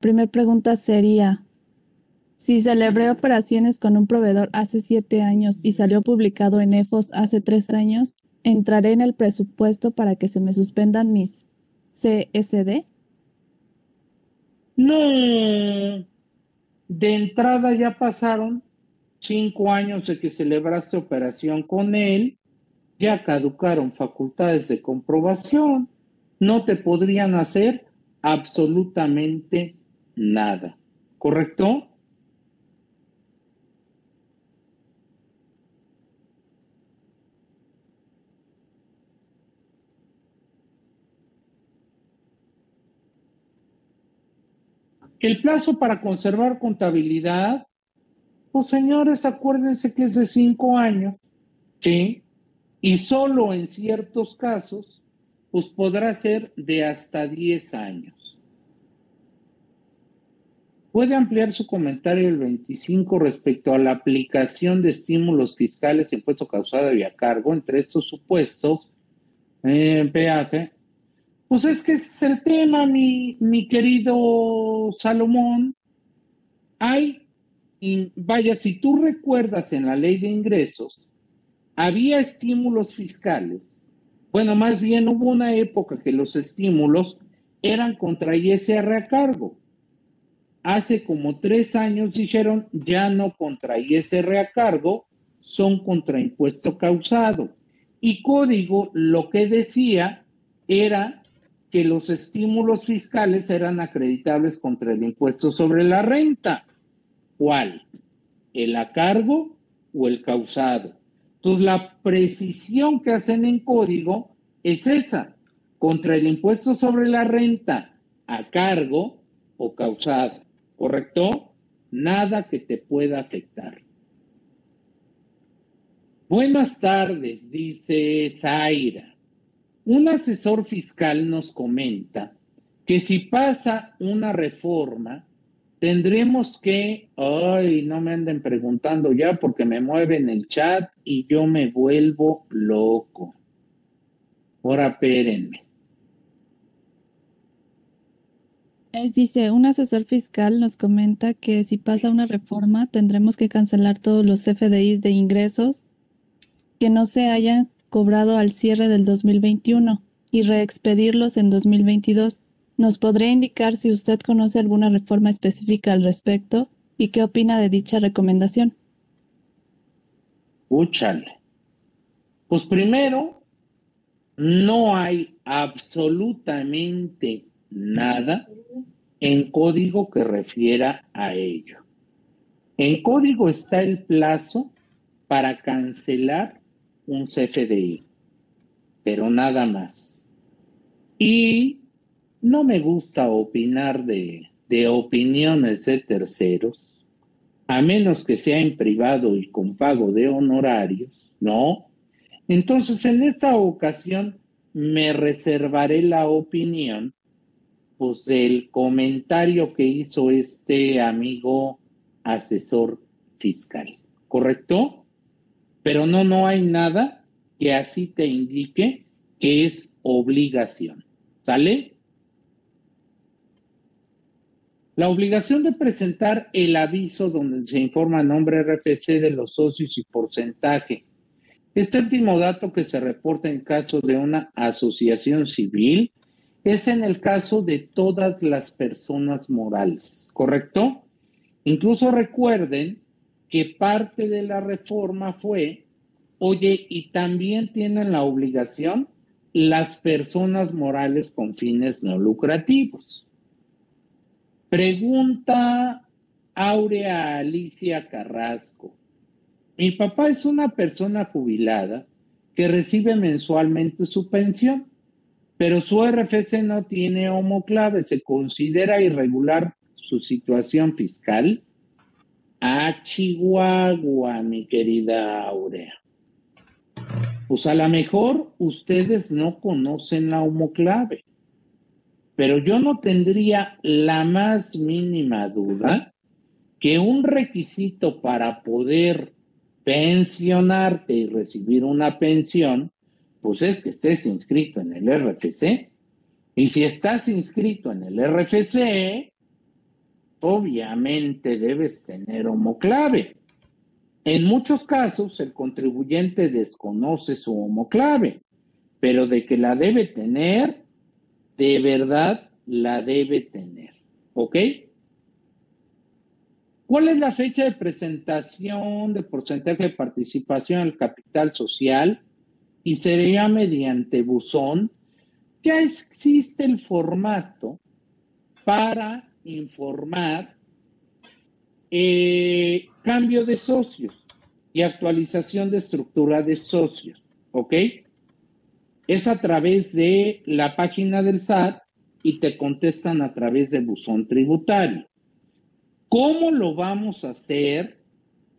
primera pregunta sería, si celebré operaciones con un proveedor hace siete años y salió publicado en EFOS hace tres años, ¿entraré en el presupuesto para que se me suspendan mis CSD? No. De entrada ya pasaron cinco años de que celebraste operación con él, ya caducaron facultades de comprobación, no te podrían hacer absolutamente nada. ¿Correcto? El plazo para conservar contabilidad, pues señores, acuérdense que es de cinco años, ¿sí? Y solo en ciertos casos, pues podrá ser de hasta diez años. Puede ampliar su comentario el 25 respecto a la aplicación de estímulos fiscales impuesto causado y a cargo entre estos supuestos, eh, peaje, pues es que ese es el tema, mi, mi querido Salomón. Hay, vaya, si tú recuerdas en la ley de ingresos, había estímulos fiscales. Bueno, más bien hubo una época que los estímulos eran contra ISR a cargo. Hace como tres años dijeron ya no contra ISR a cargo, son contra impuesto causado. Y código lo que decía era que los estímulos fiscales eran acreditables contra el impuesto sobre la renta. ¿Cuál? ¿El a cargo o el causado? Entonces, la precisión que hacen en código es esa, contra el impuesto sobre la renta, a cargo o causado. ¿Correcto? Nada que te pueda afectar. Buenas tardes, dice Zaira. Un asesor fiscal nos comenta que si pasa una reforma, tendremos que, ay, no me anden preguntando ya porque me mueven el chat y yo me vuelvo loco. Ahora espérenme. Es, dice, un asesor fiscal nos comenta que si pasa una reforma tendremos que cancelar todos los FDIs de ingresos que no se hayan cobrado al cierre del 2021 y reexpedirlos en 2022. ¿Nos podría indicar si usted conoce alguna reforma específica al respecto y qué opina de dicha recomendación? Pues primero, no hay absolutamente nada en código que refiera a ello. En código está el plazo para cancelar un CFDI, pero nada más. Y no me gusta opinar de, de opiniones de terceros, a menos que sea en privado y con pago de honorarios, ¿no? Entonces, en esta ocasión me reservaré la opinión pues del comentario que hizo este amigo asesor fiscal, ¿correcto? Pero no, no hay nada que así te indique que es obligación. ¿Sale? La obligación de presentar el aviso donde se informa nombre RFC de los socios y porcentaje. Este último dato que se reporta en caso de una asociación civil es en el caso de todas las personas morales, ¿correcto? Incluso recuerden que parte de la reforma fue, oye, y también tienen la obligación las personas morales con fines no lucrativos. Pregunta Aurea Alicia Carrasco. Mi papá es una persona jubilada que recibe mensualmente su pensión, pero su RFC no tiene homoclave. ¿Se considera irregular su situación fiscal? a Chihuahua, mi querida Aurea. Pues a lo mejor ustedes no conocen la homoclave, pero yo no tendría la más mínima duda que un requisito para poder pensionarte y recibir una pensión, pues es que estés inscrito en el RFC. Y si estás inscrito en el RFC, obviamente debes tener homoclave. En muchos casos, el contribuyente desconoce su homoclave, pero de que la debe tener, de verdad la debe tener. ¿Ok? ¿Cuál es la fecha de presentación de porcentaje de participación el capital social? Y sería mediante buzón. Ya existe el formato para informar eh, cambio de socios y actualización de estructura de socios, ¿ok? Es a través de la página del SAT y te contestan a través de buzón tributario. ¿Cómo lo vamos a hacer?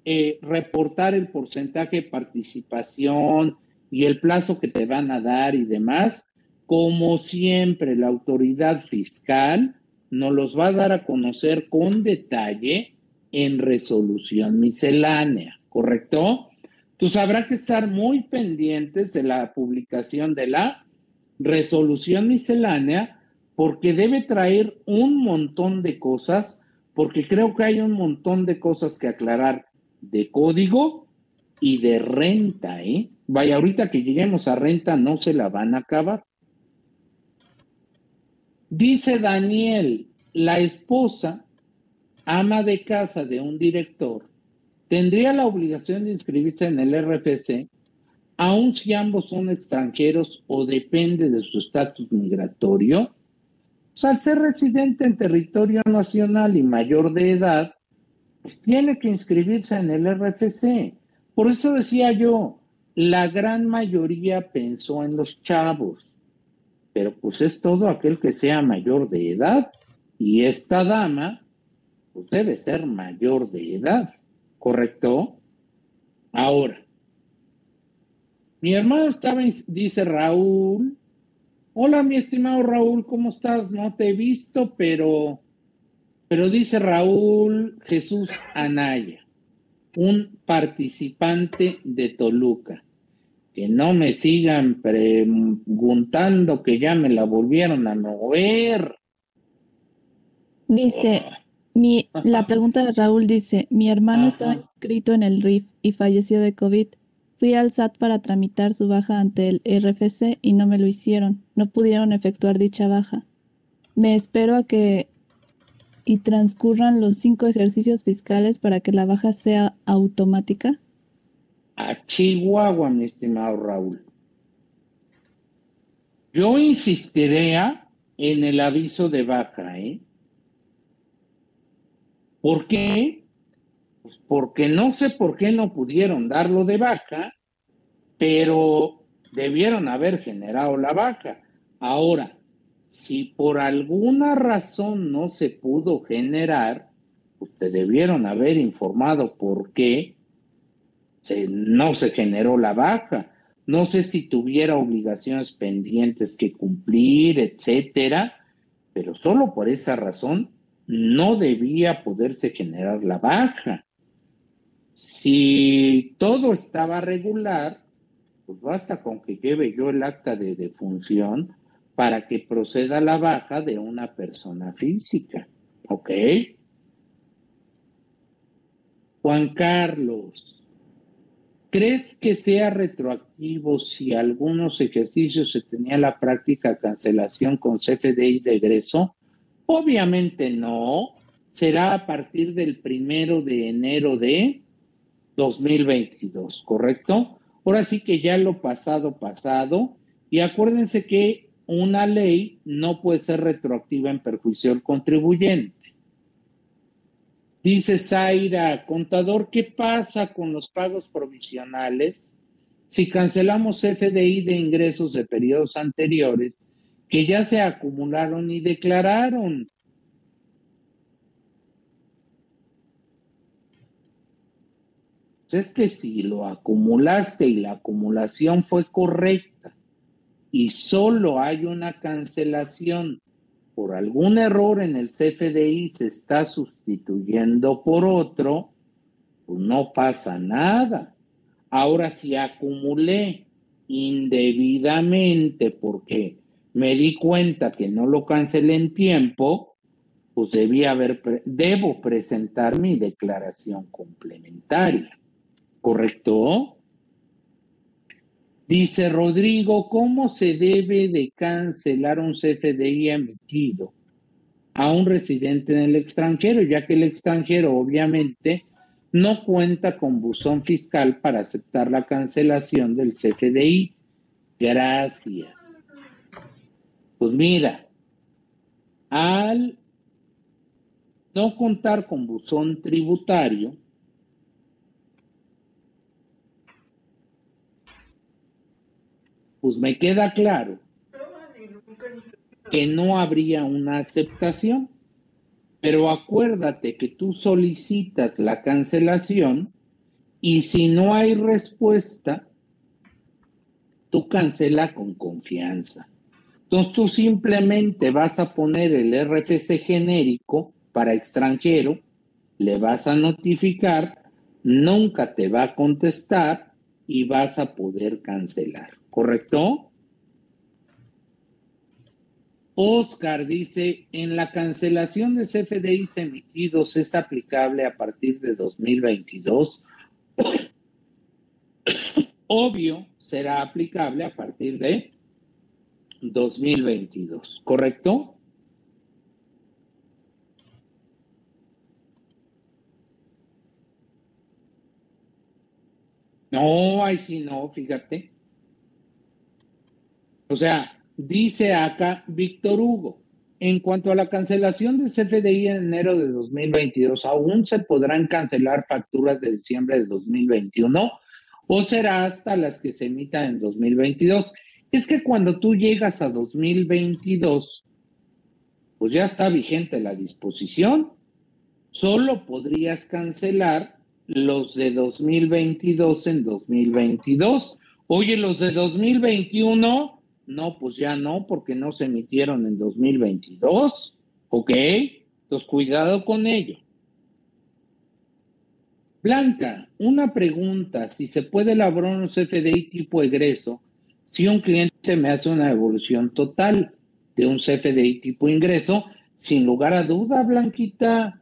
Eh, reportar el porcentaje de participación y el plazo que te van a dar y demás. Como siempre, la autoridad fiscal nos los va a dar a conocer con detalle en resolución miscelánea, ¿correcto? Entonces habrá que estar muy pendientes de la publicación de la resolución miscelánea porque debe traer un montón de cosas, porque creo que hay un montón de cosas que aclarar de código y de renta, ¿eh? Vaya, ahorita que lleguemos a renta no se la van a acabar. Dice Daniel, la esposa, ama de casa de un director, tendría la obligación de inscribirse en el RFC, aun si ambos son extranjeros o depende de su estatus migratorio. Pues al ser residente en territorio nacional y mayor de edad, pues tiene que inscribirse en el RFC. Por eso decía yo, la gran mayoría pensó en los chavos pero pues es todo aquel que sea mayor de edad y esta dama pues debe ser mayor de edad, ¿correcto? Ahora, mi hermano estaba, dice Raúl, hola mi estimado Raúl, ¿cómo estás? No te he visto, pero, pero dice Raúl Jesús Anaya, un participante de Toluca que no me sigan preguntando que ya me la volvieron a mover. Dice, mi, la pregunta de Raúl dice, mi hermano estaba inscrito en el RIF y falleció de COVID. Fui al SAT para tramitar su baja ante el RFC y no me lo hicieron. No pudieron efectuar dicha baja. Me espero a que y transcurran los cinco ejercicios fiscales para que la baja sea automática a Chihuahua, mi estimado Raúl. Yo insistiré en el aviso de baja, ¿eh? ¿Por qué? Pues porque no sé por qué no pudieron darlo de baja, pero debieron haber generado la baja. Ahora, si por alguna razón no se pudo generar, pues te debieron haber informado por qué no se generó la baja. No sé si tuviera obligaciones pendientes que cumplir, etcétera, pero solo por esa razón no debía poderse generar la baja. Si todo estaba regular, pues basta con que lleve yo el acta de defunción para que proceda la baja de una persona física. ¿Ok? Juan Carlos, ¿Crees que sea retroactivo si algunos ejercicios se tenía la práctica cancelación con CFDI de egreso? Obviamente no. Será a partir del primero de enero de 2022, ¿correcto? Ahora sí que ya lo pasado, pasado. Y acuérdense que una ley no puede ser retroactiva en perjuicio del contribuyente. Dice Zaira, contador, ¿qué pasa con los pagos provisionales si cancelamos FDI de ingresos de periodos anteriores que ya se acumularon y declararon? Pues es que si lo acumulaste y la acumulación fue correcta y solo hay una cancelación por algún error en el CFDI se está sustituyendo por otro, pues no pasa nada. Ahora si acumulé indebidamente porque me di cuenta que no lo cancelé en tiempo, pues debía haber, debo presentar mi declaración complementaria, ¿correcto? Dice Rodrigo, ¿cómo se debe de cancelar un CFDI emitido a un residente en el extranjero? Ya que el extranjero obviamente no cuenta con buzón fiscal para aceptar la cancelación del CFDI. Gracias. Pues mira, al no contar con buzón tributario, pues me queda claro que no habría una aceptación. Pero acuérdate que tú solicitas la cancelación y si no hay respuesta, tú cancela con confianza. Entonces tú simplemente vas a poner el RFC genérico para extranjero, le vas a notificar, nunca te va a contestar y vas a poder cancelar, ¿correcto? Oscar dice, en la cancelación de CFDIs emitidos es aplicable a partir de 2022. Obvio, será aplicable a partir de 2022, ¿correcto? No, ahí sí no, fíjate. O sea, dice acá Víctor Hugo, en cuanto a la cancelación del CFDI en enero de 2022, ¿aún se podrán cancelar facturas de diciembre de 2021 o será hasta las que se emitan en 2022? Es que cuando tú llegas a 2022, pues ya está vigente la disposición. Solo podrías cancelar los de 2022 en 2022. Oye, los de 2021, no, pues ya no, porque no se emitieron en 2022. ¿Ok? Entonces, cuidado con ello. Blanca, una pregunta, si se puede elaborar un CFDI tipo egreso si un cliente me hace una devolución total de un CFDI tipo ingreso, sin lugar a duda, Blanquita,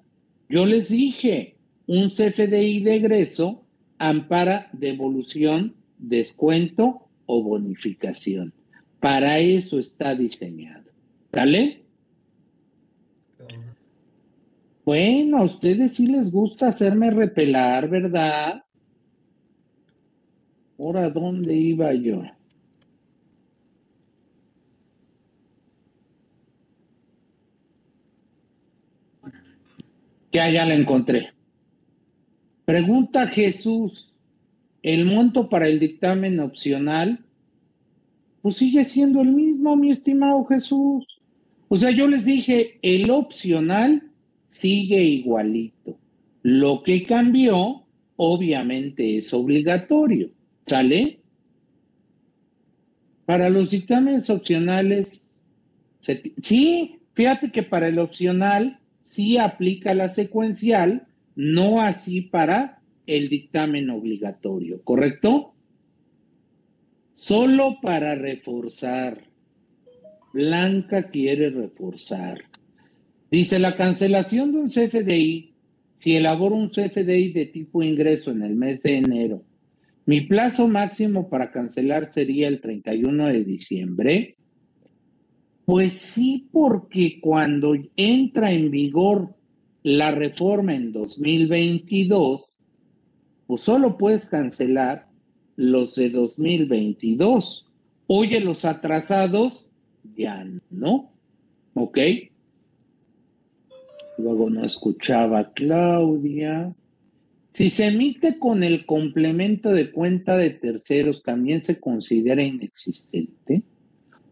yo les dije, un CFDI de egreso ampara devolución, descuento o bonificación. Para eso está diseñado. ¿Vale? Bueno, a ustedes sí les gusta hacerme repelar, ¿verdad? Ahora, ¿dónde iba yo? Que allá la encontré. Pregunta Jesús, ¿el monto para el dictamen opcional? Pues sigue siendo el mismo, mi estimado Jesús. O sea, yo les dije, el opcional sigue igualito. Lo que cambió, obviamente, es obligatorio. ¿Sale? Para los dictámenes opcionales, sí, fíjate que para el opcional sí aplica la secuencial, no así para el dictamen obligatorio, ¿correcto? Solo para reforzar. Blanca quiere reforzar. Dice la cancelación de un CFDI, si elaboro un CFDI de tipo ingreso en el mes de enero, mi plazo máximo para cancelar sería el 31 de diciembre. Pues sí, porque cuando entra en vigor la reforma en 2022, pues solo puedes cancelar los de 2022. Oye, los atrasados, ya no. ¿Ok? Luego no escuchaba Claudia. Si se emite con el complemento de cuenta de terceros, ¿también se considera inexistente?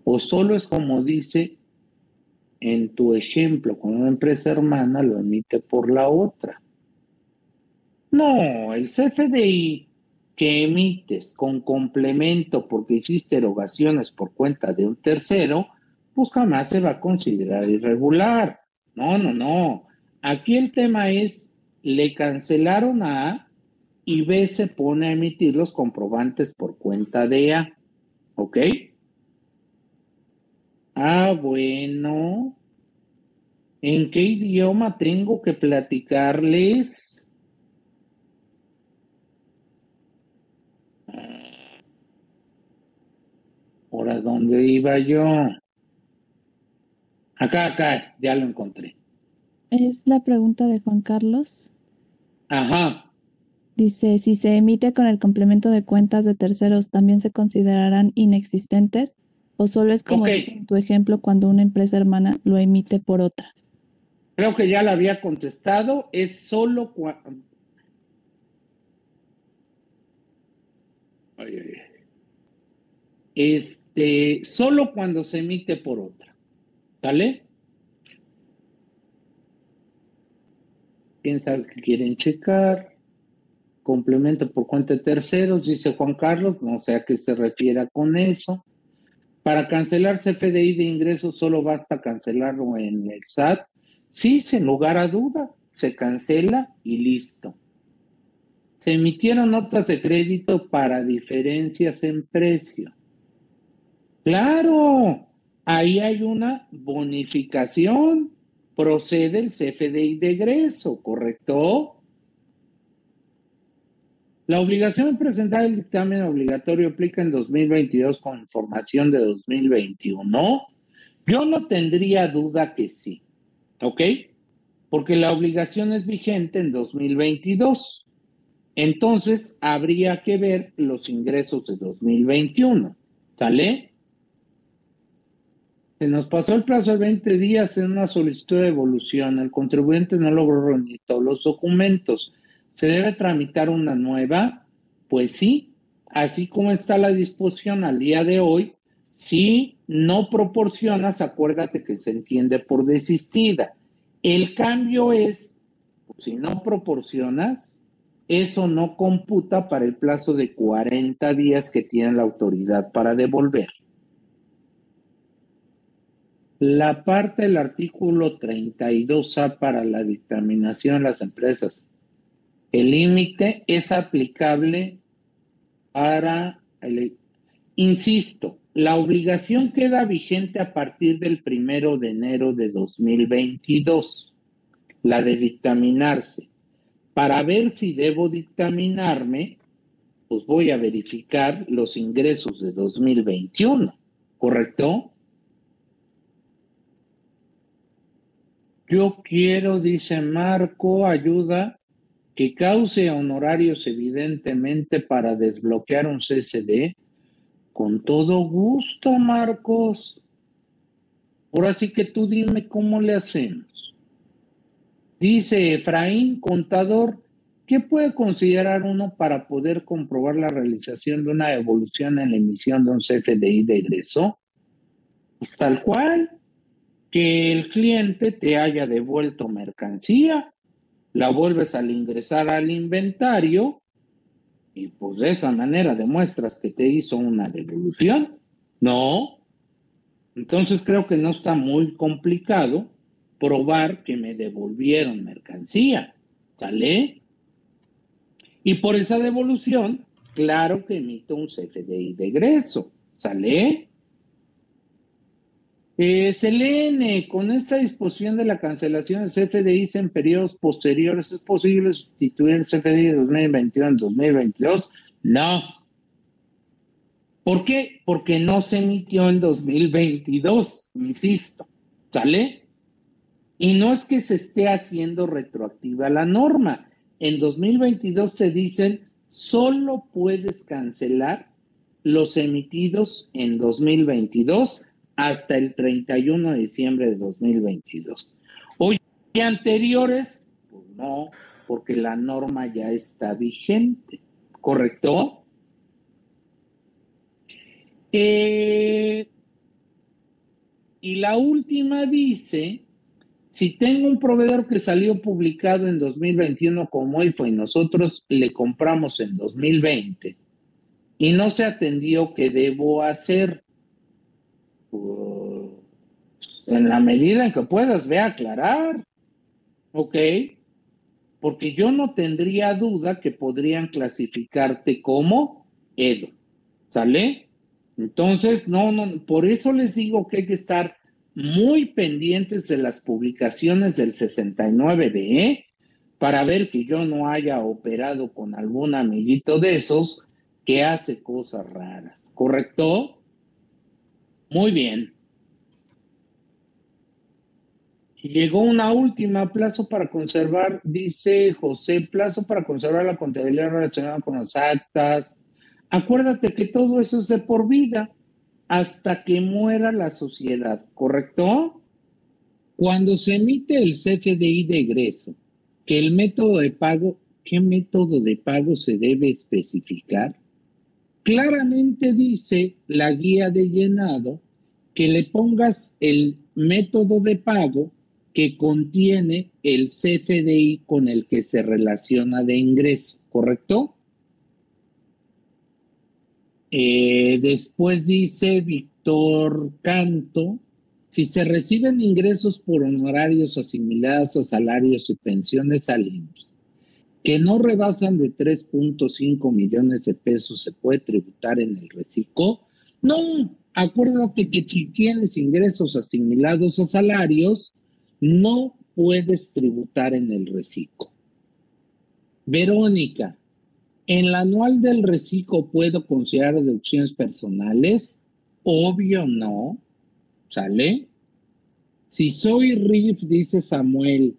o solo es como dice en tu ejemplo con una empresa hermana, lo emite por la otra. No, el CFDI que emites con complemento porque hiciste erogaciones por cuenta de un tercero, pues jamás se va a considerar irregular. No, no, no. Aquí el tema es, le cancelaron a A y B se pone a emitir los comprobantes por cuenta de A. ¿Ok? Ah, bueno. ¿En qué idioma tengo que platicarles? ¿Ahora dónde iba yo? Acá, acá, ya lo encontré. Es la pregunta de Juan Carlos. Ajá. Dice, si se emite con el complemento de cuentas de terceros, ¿también se considerarán inexistentes? ¿O solo es como dice en tu ejemplo cuando una empresa hermana lo emite por otra? Creo que ya la había contestado. Es solo cuando... Este, solo cuando se emite por otra. ¿Sale? ¿Quién sabe que quieren checar? Complemento por cuenta de terceros, dice Juan Carlos, no sé a qué se refiera con eso. Para cancelar CFDI de ingresos solo basta cancelarlo en el SAT. Sí, sin lugar a duda, se cancela y listo. Se emitieron notas de crédito para diferencias en precio. Claro, ahí hay una bonificación. Procede el CFDI de egreso, ¿correcto? La obligación de presentar el dictamen obligatorio aplica en 2022 con información de 2021. Yo no tendría duda que sí, ¿ok? Porque la obligación es vigente en 2022. Entonces, habría que ver los ingresos de 2021. ¿Sale? Se nos pasó el plazo de 20 días en una solicitud de devolución. El contribuyente no logró reunir todos los documentos. ¿Se debe tramitar una nueva? Pues sí, así como está la disposición al día de hoy, si no proporcionas, acuérdate que se entiende por desistida. El cambio es, si no proporcionas, eso no computa para el plazo de 40 días que tiene la autoridad para devolver. La parte del artículo 32A para la dictaminación de las empresas el límite es aplicable para, el, insisto, la obligación queda vigente a partir del primero de enero de 2022, la de dictaminarse. Para ver si debo dictaminarme, pues voy a verificar los ingresos de 2021, ¿correcto? Yo quiero, dice Marco, ayuda que cause honorarios evidentemente para desbloquear un CSD, con todo gusto, Marcos. Ahora sí que tú dime cómo le hacemos. Dice Efraín, contador, ¿qué puede considerar uno para poder comprobar la realización de una evolución en la emisión de un CFDI de egreso? Pues tal cual, el cliente te haya devuelto mercancía la vuelves al ingresar al inventario y pues de esa manera demuestras que te hizo una devolución. No. Entonces creo que no está muy complicado probar que me devolvieron mercancía. ¿Sale? Y por esa devolución, claro que emito un CFDI de egreso. ¿Sale? Eh, Selene, con esta disposición de la cancelación de CFDIs en periodos posteriores, ¿es posible sustituir el CFDI de 2021 en 2022? No. ¿Por qué? Porque no se emitió en 2022, insisto. ¿Sale? Y no es que se esté haciendo retroactiva la norma. En 2022 te dicen, solo puedes cancelar los emitidos en 2022 hasta el 31 de diciembre de 2022. Hoy anteriores, pues no, porque la norma ya está vigente, ¿correcto? Eh, y la última dice, si tengo un proveedor que salió publicado en 2021 como IFO y nosotros le compramos en 2020 y no se atendió, ¿qué debo hacer? Pues, en la medida en que puedas, ve a aclarar. ¿Ok? Porque yo no tendría duda que podrían clasificarte como Edo. ¿Sale? Entonces, no, no, por eso les digo que hay que estar muy pendientes de las publicaciones del 69DE para ver que yo no haya operado con algún amiguito de esos que hace cosas raras, ¿correcto? Muy bien. Llegó una última, plazo para conservar, dice José, plazo para conservar la contabilidad relacionada con las actas. Acuérdate que todo eso es de por vida hasta que muera la sociedad, ¿correcto? Cuando se emite el CFDI de egreso, que el método de pago, ¿qué método de pago se debe especificar? Claramente dice la guía de llenado que le pongas el método de pago que contiene el CFDI con el que se relaciona de ingreso, ¿correcto? Eh, después dice Víctor Canto, si se reciben ingresos por honorarios asimilados a salarios y pensiones al que no rebasan de 3.5 millones de pesos, ¿se puede tributar en el reciclo? No, acuérdate que si tienes ingresos asimilados a salarios, no puedes tributar en el reciclo. Verónica, ¿en la anual del reciclo puedo considerar deducciones personales? Obvio no. ¿Sale? Si soy RIF, dice Samuel,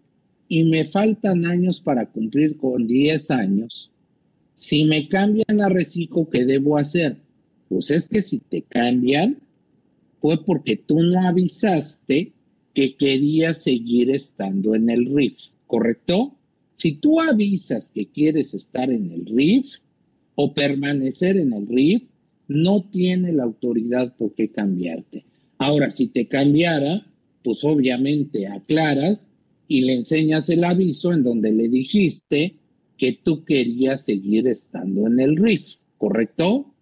y me faltan años para cumplir con 10 años, si me cambian a reciclo, ¿qué debo hacer? Pues es que si te cambian, fue porque tú no avisaste que quería seguir estando en el RIF, ¿correcto? Si tú avisas que quieres estar en el RIF o permanecer en el RIF, no tiene la autoridad por qué cambiarte. Ahora, si te cambiara, pues obviamente aclaras y le enseñas el aviso en donde le dijiste que tú querías seguir estando en el RIF, ¿correcto?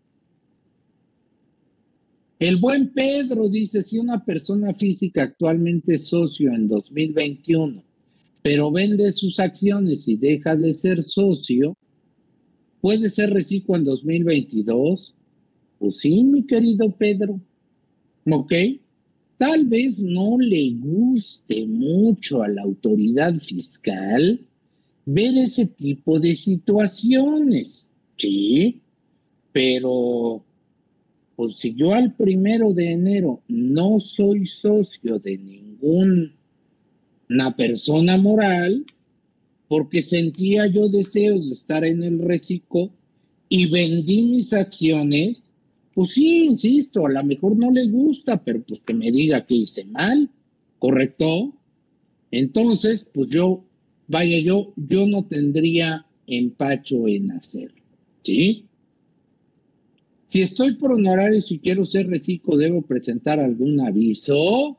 El buen Pedro dice, si una persona física actualmente es socio en 2021, pero vende sus acciones y deja de ser socio, ¿puede ser reciclo en 2022? Pues sí, mi querido Pedro. ¿Ok? Tal vez no le guste mucho a la autoridad fiscal ver ese tipo de situaciones, ¿sí? Pero pues si yo al primero de enero no soy socio de ninguna persona moral, porque sentía yo deseos de estar en el reciclo y vendí mis acciones, pues sí, insisto, a lo mejor no le gusta, pero pues que me diga que hice mal, ¿correcto? Entonces, pues yo, vaya, yo, yo no tendría empacho en hacerlo, ¿sí? Si estoy por honorario y quiero ser reciclo, ¿debo presentar algún aviso?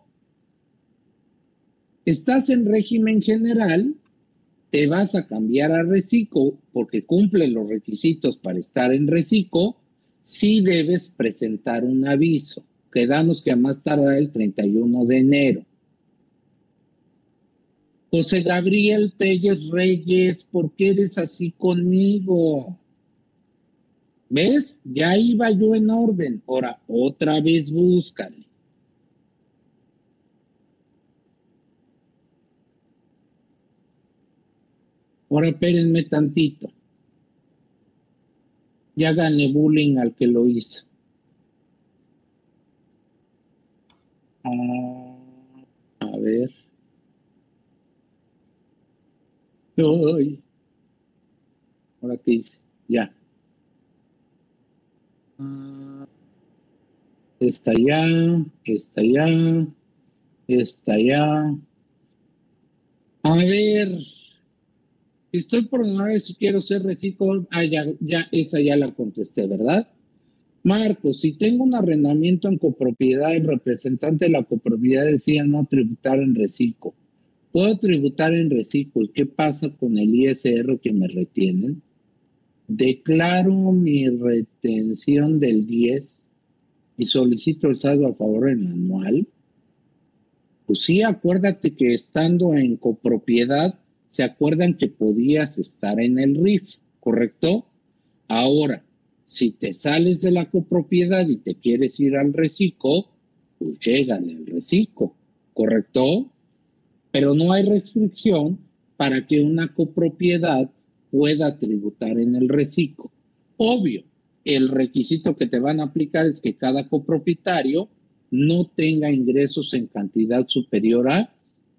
Estás en régimen general, te vas a cambiar a reciclo porque cumple los requisitos para estar en reciclo, sí debes presentar un aviso. Quedamos que a más tardar el 31 de enero. José Gabriel Telles Reyes, ¿por qué eres así conmigo? ¿Ves? Ya iba yo en orden. Ahora, otra vez búscale. Ahora espérenme tantito. Ya gané bullying al que lo hizo. Ah, a ver. Ay. Ahora qué hice. Ya. Está ya, está ya, está ya. A ver, estoy por vez si quiero ser reciclo. Ah, ya, ya, esa ya la contesté, ¿verdad? Marcos, si tengo un arrendamiento en copropiedad y representante de la copropiedad decía no tributar en reciclo, ¿puedo tributar en reciclo? ¿Y qué pasa con el ISR que me retienen? Declaro mi retención del 10 y solicito el saldo a favor en anual. Pues sí, acuérdate que estando en copropiedad, se acuerdan que podías estar en el RIF, ¿correcto? Ahora, si te sales de la copropiedad y te quieres ir al reciclo, pues llégale al reciclo, ¿correcto? Pero no hay restricción para que una copropiedad pueda tributar en el reciclo. Obvio, el requisito que te van a aplicar es que cada copropietario no tenga ingresos en cantidad superior a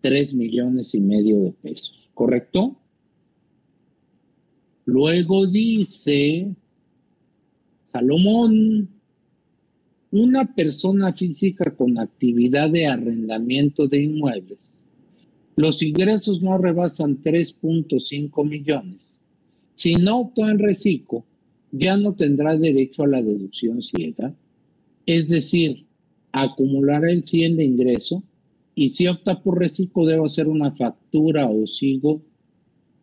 3 millones y medio de pesos, ¿correcto? Luego dice Salomón, una persona física con actividad de arrendamiento de inmuebles. Los ingresos no rebasan 3.5 millones. Si no optó en reciclo, ya no tendrá derecho a la deducción ciega, es decir, acumular el 100 de ingreso y si opta por reciclo debe hacer una factura o sigo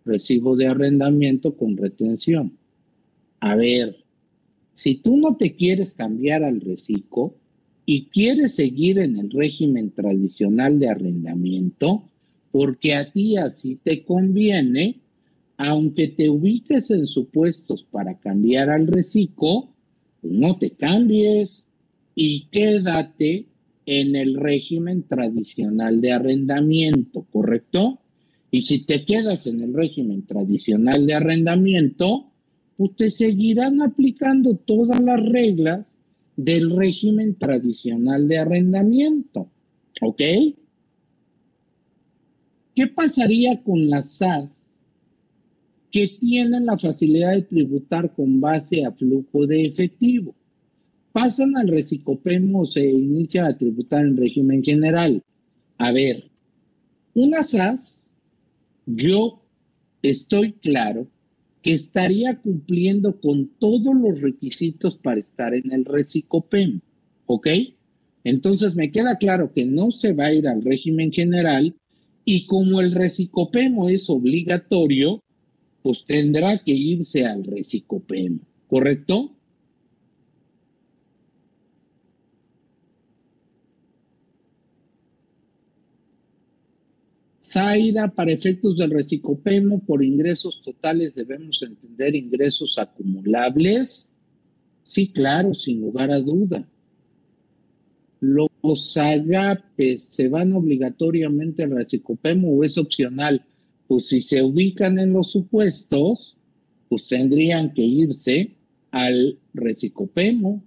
recibo de arrendamiento con retención. A ver, si tú no te quieres cambiar al reciclo y quieres seguir en el régimen tradicional de arrendamiento, porque a ti así te conviene, aunque te ubiques en supuestos para cambiar al reciclo, pues no te cambies y quédate en el régimen tradicional de arrendamiento, ¿correcto? Y si te quedas en el régimen tradicional de arrendamiento, pues te seguirán aplicando todas las reglas del régimen tradicional de arrendamiento. ¿Ok? ¿Qué pasaría con las SAS que tienen la facilidad de tributar con base a flujo de efectivo? Pasan al recicopemo se inicia a tributar en régimen general. A ver, una SAS, yo estoy claro que estaría cumpliendo con todos los requisitos para estar en el recicopem, ¿ok? Entonces me queda claro que no se va a ir al régimen general y como el recicopemo es obligatorio, pues tendrá que irse al recicopemo, ¿correcto? Zaira, para efectos del recicopemo, por ingresos totales debemos entender ingresos acumulables. Sí, claro, sin lugar a duda. Los agapes se van obligatoriamente al recicopemo o es opcional. Pues si se ubican en los supuestos, pues tendrían que irse al recicopemo.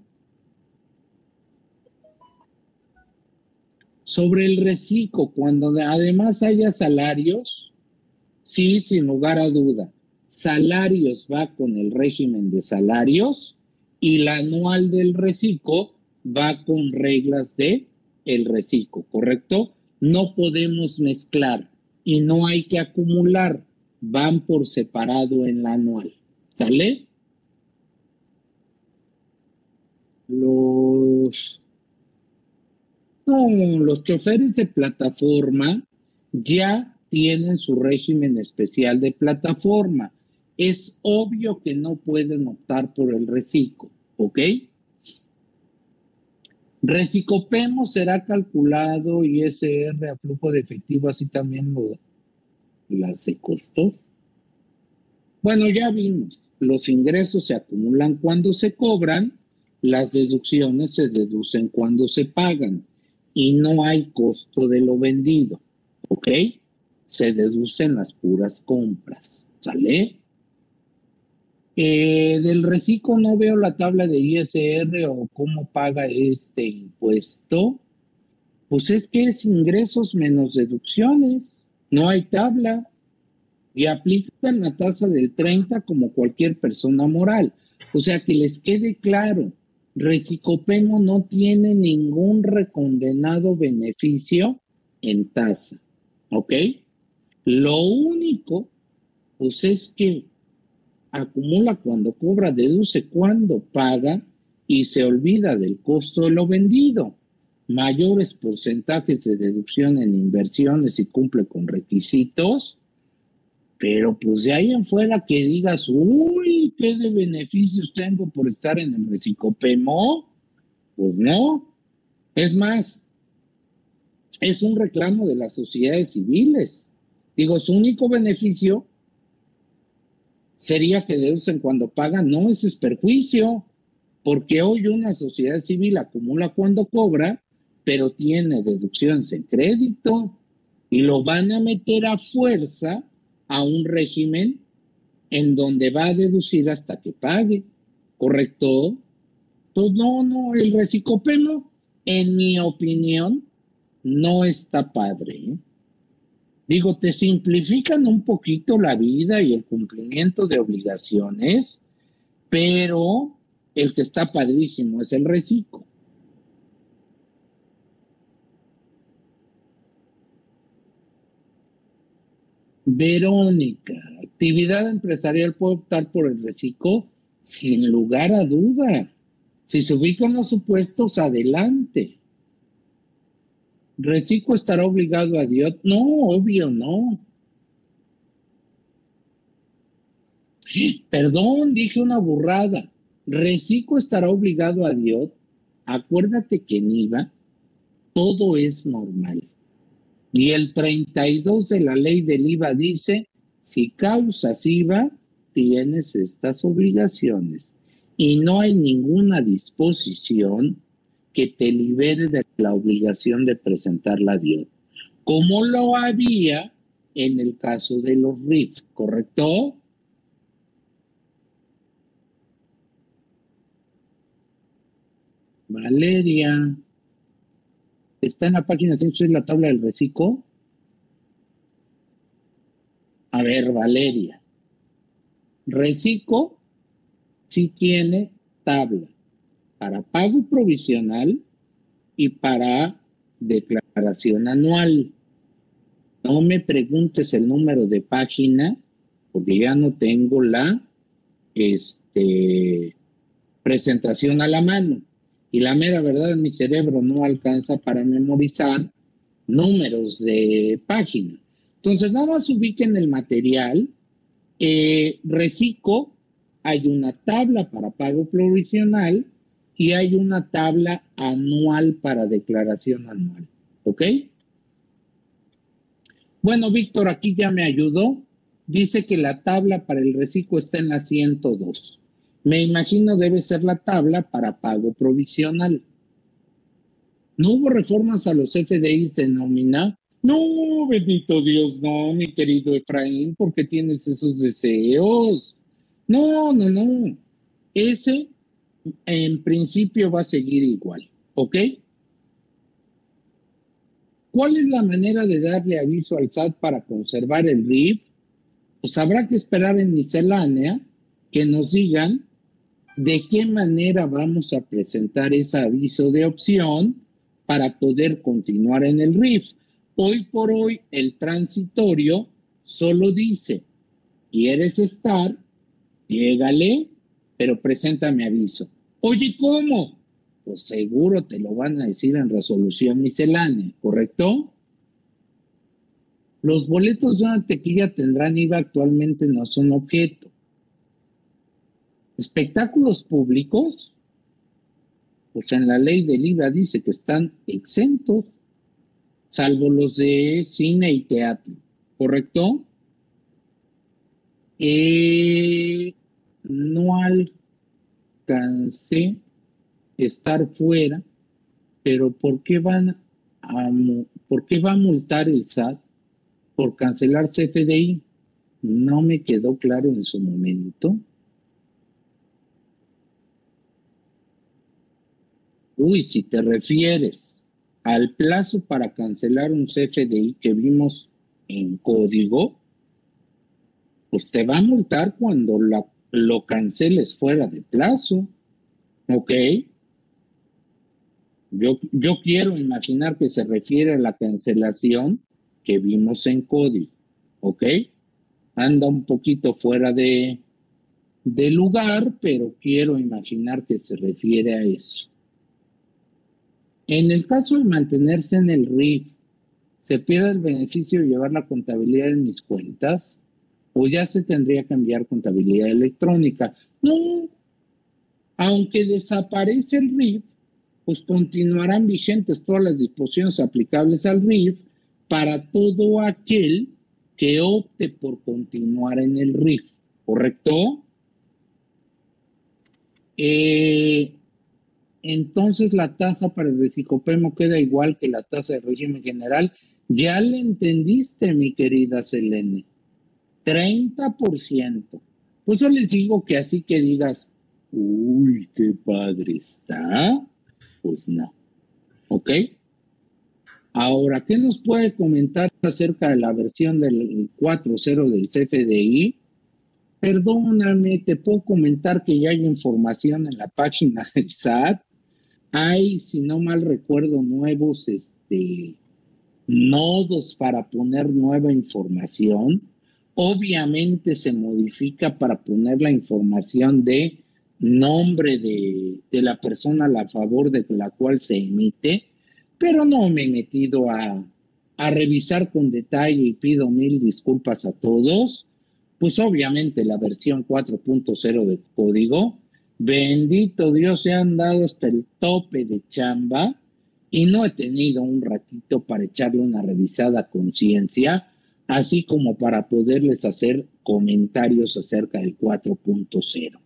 Sobre el reciclo, cuando además haya salarios, sí, sin lugar a duda, salarios va con el régimen de salarios y la anual del reciclo va con reglas de el reciclo, ¿correcto? No podemos mezclar y no hay que acumular, van por separado en la anual, ¿sale? Los no, los choferes de plataforma ya tienen su régimen especial de plataforma. Es obvio que no pueden optar por el reciclo, ¿ok? Recicopemo será calculado ISR a flujo de efectivo, así también lo, las de costos. Bueno, ya vimos, los ingresos se acumulan cuando se cobran, las deducciones se deducen cuando se pagan y no hay costo de lo vendido, ¿ok? Se deducen las puras compras, ¿sale? Eh, del reciclo no veo la tabla de ISR o cómo paga este impuesto. Pues es que es ingresos menos deducciones, no hay tabla y aplican la tasa del 30 como cualquier persona moral. O sea, que les quede claro, Recicopemo no tiene ningún recondenado beneficio en tasa, ¿ok? Lo único, pues es que acumula cuando cobra, deduce cuando paga y se olvida del costo de lo vendido. Mayores porcentajes de deducción en inversiones y cumple con requisitos, pero pues de ahí en fuera que digas, uy, ¿qué de beneficios tengo por estar en el recicopemo? Pues no. Es más, es un reclamo de las sociedades civiles. Digo, su único beneficio sería que deducen cuando pagan, no, ese es perjuicio, porque hoy una sociedad civil acumula cuando cobra, pero tiene deducciones en crédito y lo van a meter a fuerza a un régimen en donde va a deducir hasta que pague, ¿correcto? Entonces, no, no, el recicopemo, en mi opinión, no está padre. ¿eh? Digo, te simplifican un poquito la vida y el cumplimiento de obligaciones, pero el que está padrísimo es el reciclo. Verónica, actividad empresarial puede optar por el reciclo sin lugar a duda. Si se ubican los supuestos, adelante. ¿Reciclo estará obligado a Dios? No, obvio, no. Perdón, dije una burrada. ¿Reciclo estará obligado a Dios? Acuérdate que en IVA todo es normal. Y el 32 de la ley del IVA dice, si causas IVA, tienes estas obligaciones. Y no hay ninguna disposición que te libere de la obligación de presentarla a Dios, como lo había en el caso de los RIF, ¿correcto? Valeria. Está en la página 106 la tabla del reciclo. A ver, Valeria. Reciclo sí tiene tabla para pago provisional y para declaración anual. No me preguntes el número de página porque ya no tengo la este, presentación a la mano. Y la mera verdad, mi cerebro no alcanza para memorizar números de página. Entonces, nada más ubiquen el material. Eh, reciclo, hay una tabla para pago provisional y hay una tabla anual para declaración anual. ¿Ok? Bueno, Víctor, aquí ya me ayudó. Dice que la tabla para el reciclo está en la 102. Me imagino debe ser la tabla para pago provisional. ¿No hubo reformas a los FDIs de nómina? No, bendito Dios, no, mi querido Efraín, porque tienes esos deseos. No, no, no. Ese en principio va a seguir igual, ¿ok? ¿Cuál es la manera de darle aviso al SAT para conservar el RIF? Pues habrá que esperar en miscelánea que nos digan de qué manera vamos a presentar ese aviso de opción para poder continuar en el RIF. Hoy por hoy el transitorio solo dice, ¿quieres estar? Llégale, pero preséntame aviso. Oye, ¿cómo? Pues seguro te lo van a decir en resolución miscelánea, ¿correcto? Los boletos de una tequilla tendrán IVA actualmente no son objeto. Espectáculos públicos, pues en la ley del IVA dice que están exentos, salvo los de cine y teatro, ¿correcto? Eh, no alcancé estar fuera, pero ¿por qué van a, por qué va a multar el SAT por cancelar CFDI? No me quedó claro en su momento. Uy, si te refieres al plazo para cancelar un CFDI que vimos en código, pues te va a multar cuando lo canceles fuera de plazo. ¿Ok? Yo, yo quiero imaginar que se refiere a la cancelación que vimos en código. ¿Ok? Anda un poquito fuera de, de lugar, pero quiero imaginar que se refiere a eso. En el caso de mantenerse en el RIF, ¿se pierde el beneficio de llevar la contabilidad en mis cuentas? ¿O ya se tendría que cambiar contabilidad electrónica? No. Aunque desaparece el RIF, pues continuarán vigentes todas las disposiciones aplicables al RIF para todo aquel que opte por continuar en el RIF, ¿correcto? Eh, entonces la tasa para el recicopemo queda igual que la tasa de régimen general. Ya le entendiste, mi querida Selene. 30%. Pues yo les digo que así que digas, uy, qué padre está, pues no. ¿Ok? Ahora, ¿qué nos puede comentar acerca de la versión del 4.0 del CFDI? Perdóname, te puedo comentar que ya hay información en la página del SAT. Hay, si no mal recuerdo, nuevos este, nodos para poner nueva información. Obviamente se modifica para poner la información de nombre de, la persona a la favor de la cual se emite, pero no me he metido a, a revisar con detalle y pido mil disculpas a todos. Pues obviamente la versión 4.0 de código, bendito Dios, se han dado hasta el tope de chamba y no he tenido un ratito para echarle una revisada conciencia así como para poderles hacer comentarios acerca del 4.0.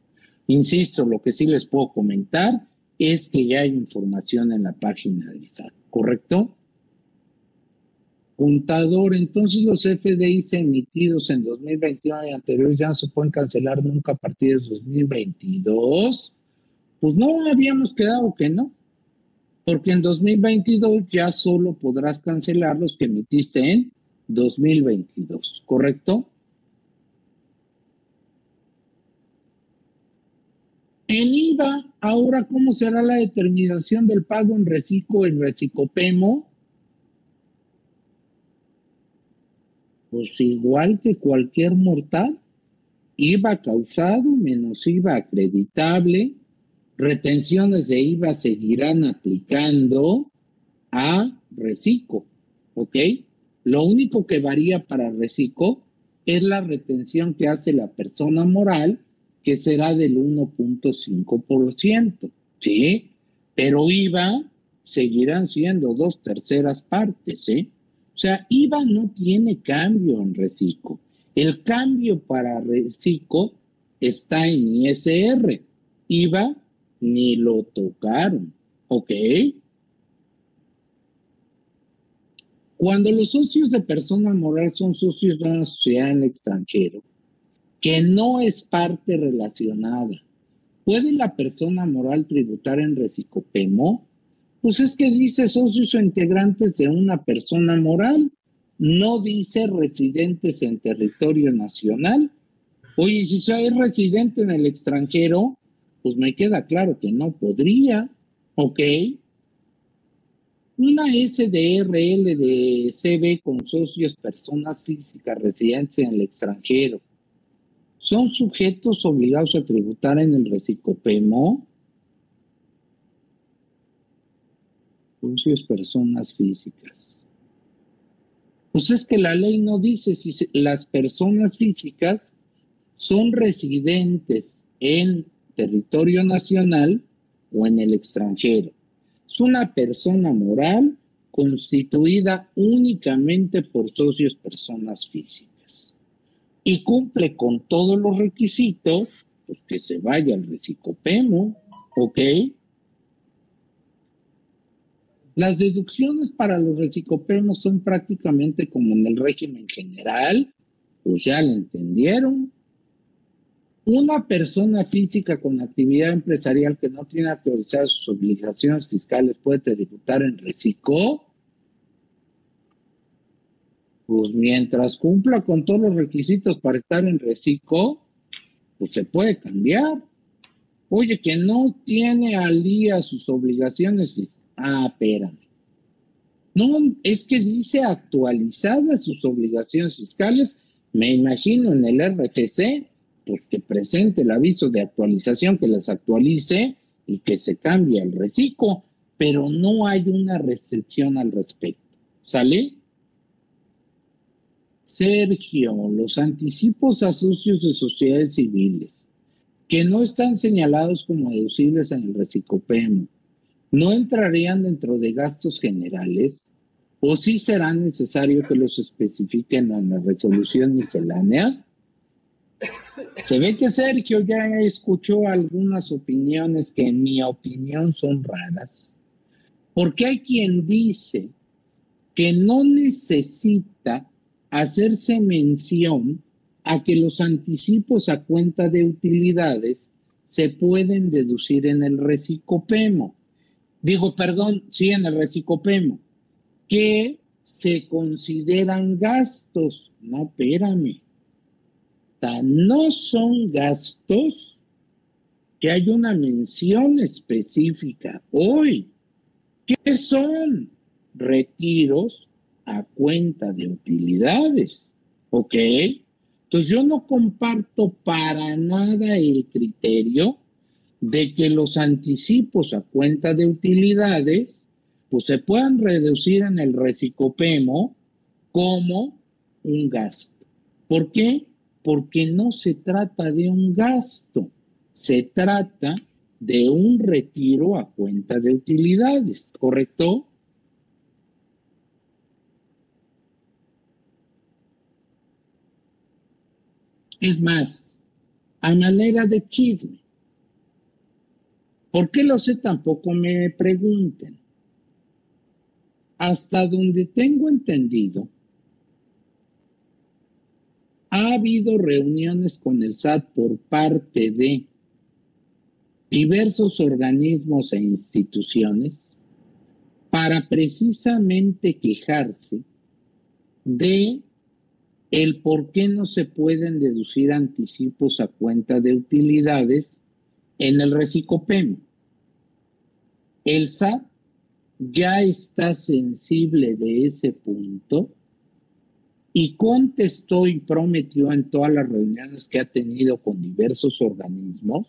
Insisto, lo que sí les puedo comentar es que ya hay información en la página del SAT, ¿correcto? Contador, entonces los FDIs emitidos en 2021 y anteriores ya no se pueden cancelar nunca a partir de 2022. Pues no habíamos quedado que no, porque en 2022 ya solo podrás cancelar los que emitiste en 2022, ¿correcto? En IVA, ahora, ¿cómo será la determinación del pago en reciclo y recicopemo? Pues igual que cualquier mortal, IVA causado menos IVA acreditable, retenciones de IVA seguirán aplicando a reciclo, ¿ok? Lo único que varía para reciclo es la retención que hace la persona moral, que será del 1.5%, ¿sí? Pero IVA seguirán siendo dos terceras partes, ¿eh? O sea, IVA no tiene cambio en reciclo. El cambio para reciclo está en ISR. IVA ni lo tocaron, ¿ok? Cuando los socios de persona moral son socios de una sociedad en el extranjero, que no es parte relacionada, ¿puede la persona moral tributar en recicopemo? Pues es que dice socios o integrantes de una persona moral, no dice residentes en territorio nacional. Oye, si soy residente en el extranjero, pues me queda claro que no podría, ¿ok? Una SDRL de CB con socios, personas físicas residentes en el extranjero, ¿son sujetos obligados a tributar en el recicopemo? Socios, personas físicas. Pues es que la ley no dice si las personas físicas son residentes en territorio nacional o en el extranjero. Es una persona moral constituida únicamente por socios personas físicas y cumple con todos los requisitos, pues que se vaya al recicopemo, ¿ok? Las deducciones para los recicopemos son prácticamente como en el régimen general, pues ya lo entendieron, una persona física con actividad empresarial que no tiene actualizadas sus obligaciones fiscales puede tributar en reciclo. Pues mientras cumpla con todos los requisitos para estar en reciclo, pues se puede cambiar. Oye, que no tiene al día sus obligaciones fiscales. Ah, espérame. No, es que dice actualizadas sus obligaciones fiscales, me imagino en el RFC, pues que presente el aviso de actualización, que las actualice y que se cambie el reciclo, pero no hay una restricción al respecto. ¿Sale? Sergio, los anticipos a socios de sociedades civiles que no están señalados como deducibles en el recicopemo, ¿no entrarían dentro de gastos generales? ¿O sí será necesario que los especifiquen en la resolución miscelánea? Se ve que Sergio ya escuchó algunas opiniones que en mi opinión son raras. Porque hay quien dice que no necesita hacerse mención a que los anticipos a cuenta de utilidades se pueden deducir en el recicopemo. Digo, perdón, sí, en el recicopemo, que se consideran gastos. No, espérame. no son gastos que hay una mención específica hoy. ¿Qué son? Retiros a cuenta de utilidades. ¿Ok? Entonces yo no comparto para nada el criterio de que los anticipos a cuenta de utilidades pues se puedan reducir en el recicopemo como un gasto. ¿Por qué? Porque no se trata de un gasto, se trata de un retiro a cuenta de utilidades, ¿correcto? Es más, a manera de chisme. ¿Por qué lo sé? Tampoco me pregunten. Hasta donde tengo entendido, ha habido reuniones con el SAT por parte de diversos organismos e instituciones para precisamente quejarse de el por qué no se pueden deducir anticipos a cuenta de utilidades en el recicopem. El SAT ya está sensible de ese punto y contestó y prometió en todas las reuniones que ha tenido con diversos organismos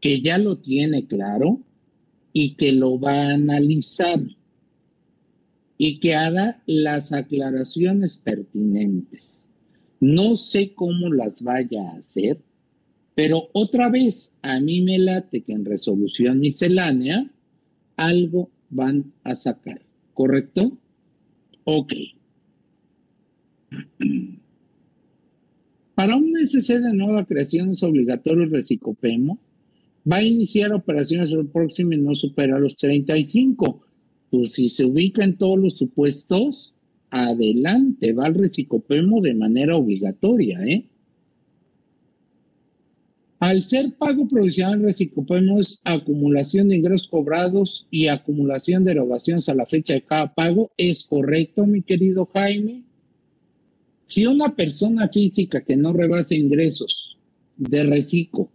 que ya lo tiene claro y que lo va a analizar y que haga las aclaraciones pertinentes. No sé cómo las vaya a hacer, pero otra vez a mí me late que en resolución miscelánea algo van a sacar, ¿correcto? Ok. Para un SC de nueva creación es obligatorio el recicopemo. Va a iniciar operaciones el próximo y no supera los 35 pues si se ubica en todos los supuestos, adelante, va al recicopemo de manera obligatoria, ¿eh? Al ser pago provisional recicopemo es acumulación de ingresos cobrados y acumulación de erogaciones a la fecha de cada pago. ¿Es correcto, mi querido Jaime? Si una persona física que no rebase ingresos de reciclo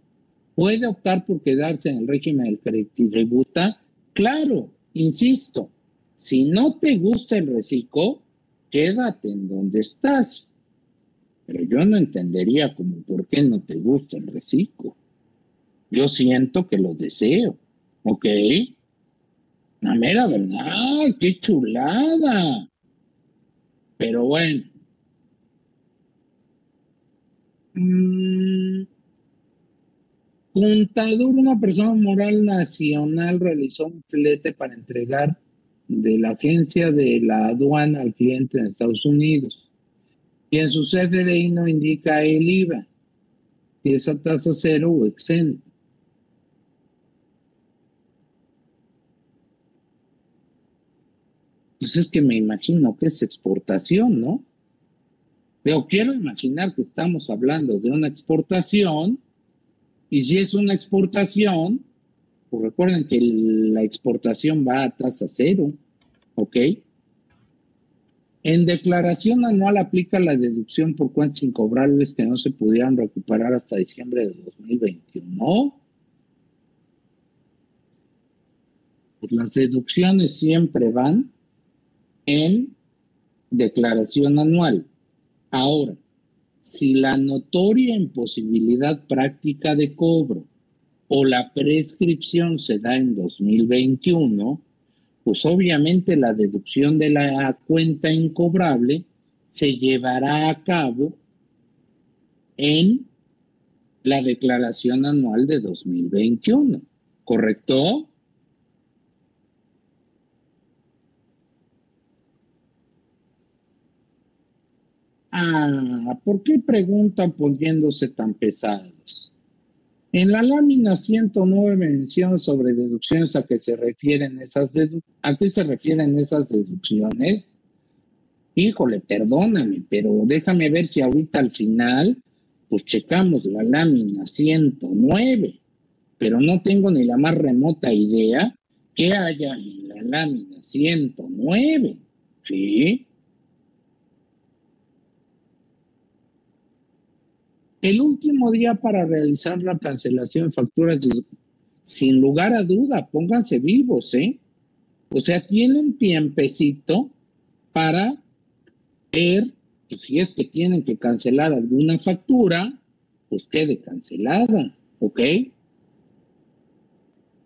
puede optar por quedarse en el régimen del crédito tributa, claro, Insisto, si no te gusta el reciclo, quédate en donde estás. Pero yo no entendería como por qué no te gusta el reciclo. Yo siento que lo deseo, ¿ok? La mera verdad, qué chulada. Pero bueno. Mm, Contador, una persona moral nacional, realizó un flete para entregar de la agencia de la aduana al cliente en Estados Unidos. Y en su CFDI no indica el IVA, si esa tasa cero o exento. Pues es que me imagino que es exportación, ¿no? Pero quiero imaginar que estamos hablando de una exportación y si es una exportación, pues recuerden que la exportación va a tasa cero, ¿ok? En declaración anual aplica la deducción por cuentas incobrables que no se pudieran recuperar hasta diciembre de 2021. Pues las deducciones siempre van en declaración anual. Ahora, si la notoria imposibilidad práctica de cobro o la prescripción se da en 2021, pues obviamente la deducción de la cuenta incobrable se llevará a cabo en la declaración anual de 2021, ¿correcto? Ah, ¿por qué preguntan poniéndose tan pesados? En la lámina 109 menciona sobre deducciones a qué se refieren esas a qué se refieren esas deducciones. Híjole, perdóname, pero déjame ver si ahorita al final pues checamos la lámina 109, pero no tengo ni la más remota idea que haya en la lámina 109. ¿Sí? El último día para realizar la cancelación de facturas, sin lugar a duda, pónganse vivos, ¿eh? O sea, tienen tiempecito para ver pues, si es que tienen que cancelar alguna factura, pues quede cancelada, ¿ok?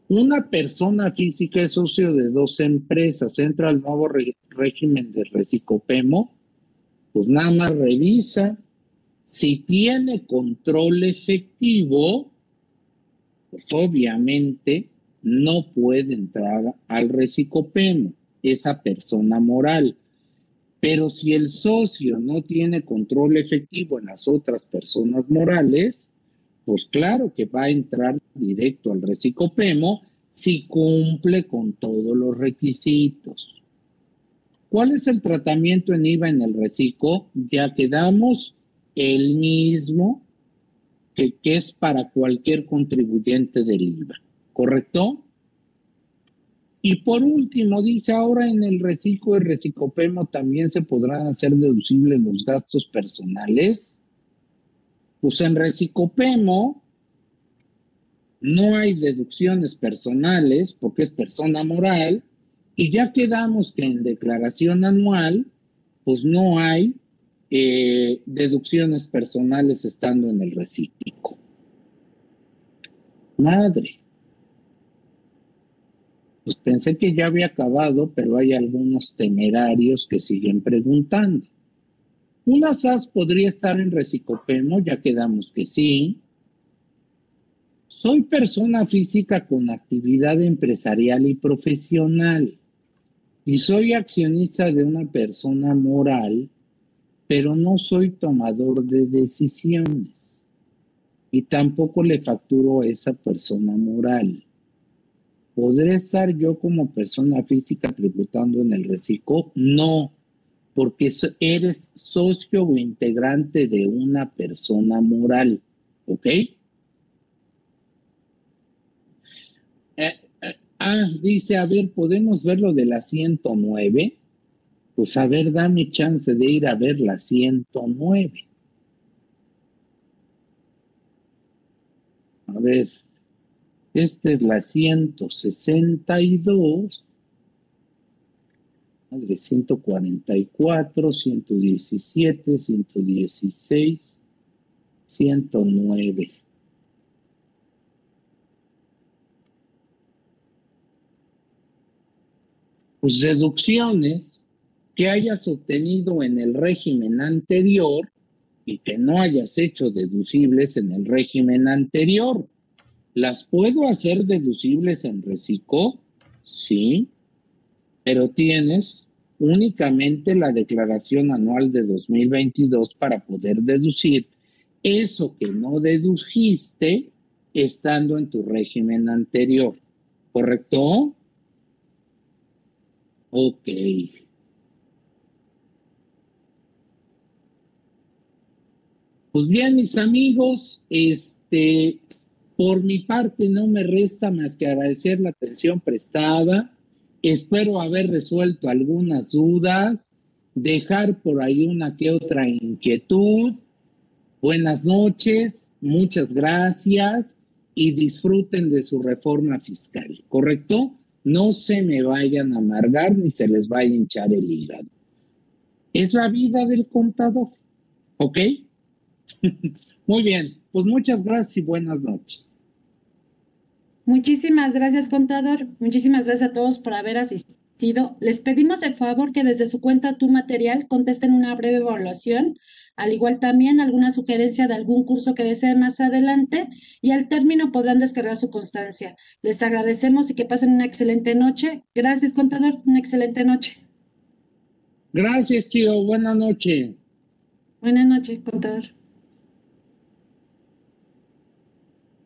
Una persona física es socio de dos empresas, entra al nuevo régimen de recicopemo, pues nada más revisa. Si tiene control efectivo, pues obviamente no puede entrar al recicopemo, esa persona moral. Pero si el socio no tiene control efectivo en las otras personas morales, pues claro que va a entrar directo al recicopemo si cumple con todos los requisitos. ¿Cuál es el tratamiento en IVA en el reciclo? Ya quedamos el mismo que, que es para cualquier contribuyente del IVA, ¿correcto? Y por último, dice ahora en el reciclo y recicopemo también se podrán hacer deducibles los gastos personales pues en Recicopemo no hay deducciones personales porque es persona moral y ya quedamos que en declaración anual pues no hay eh, deducciones personales estando en el recíproco. Madre. Pues pensé que ya había acabado, pero hay algunos temerarios que siguen preguntando. Una SAS podría estar en recicopemo, ya quedamos que sí. Soy persona física con actividad empresarial y profesional y soy accionista de una persona moral, pero no soy tomador de decisiones y tampoco le facturo a esa persona moral. ¿Podré estar yo como persona física tributando en el reciclo? No porque eres socio o integrante de una persona moral, ¿ok? Eh, eh, ah, dice, a ver, ¿podemos ver lo de la 109? Pues a ver, dame chance de ir a ver la 109. A ver, esta es la 162 madre, 144, 117, 116, 109. Pues deducciones que hayas obtenido en el régimen anterior y que no hayas hecho deducibles en el régimen anterior. ¿Las puedo hacer deducibles en reciclo? Sí pero tienes únicamente la declaración anual de 2022 para poder deducir eso que no dedujiste estando en tu régimen anterior. ¿Correcto? Ok. Pues bien, mis amigos, este, por mi parte no me resta más que agradecer la atención prestada Espero haber resuelto algunas dudas, dejar por ahí una que otra inquietud. Buenas noches, muchas gracias y disfruten de su reforma fiscal, ¿correcto? No se me vayan a amargar ni se les vaya a hinchar el hígado. Es la vida del contador, ¿ok? Muy bien, pues muchas gracias y buenas noches. Muchísimas gracias, contador. Muchísimas gracias a todos por haber asistido. Les pedimos de favor que desde su cuenta Tu Material contesten una breve evaluación, al igual también alguna sugerencia de algún curso que deseen más adelante y al término podrán descargar su constancia. Les agradecemos y que pasen una excelente noche. Gracias, contador. Una excelente noche. Gracias, tío. Buenas noches. Buenas noches, contador.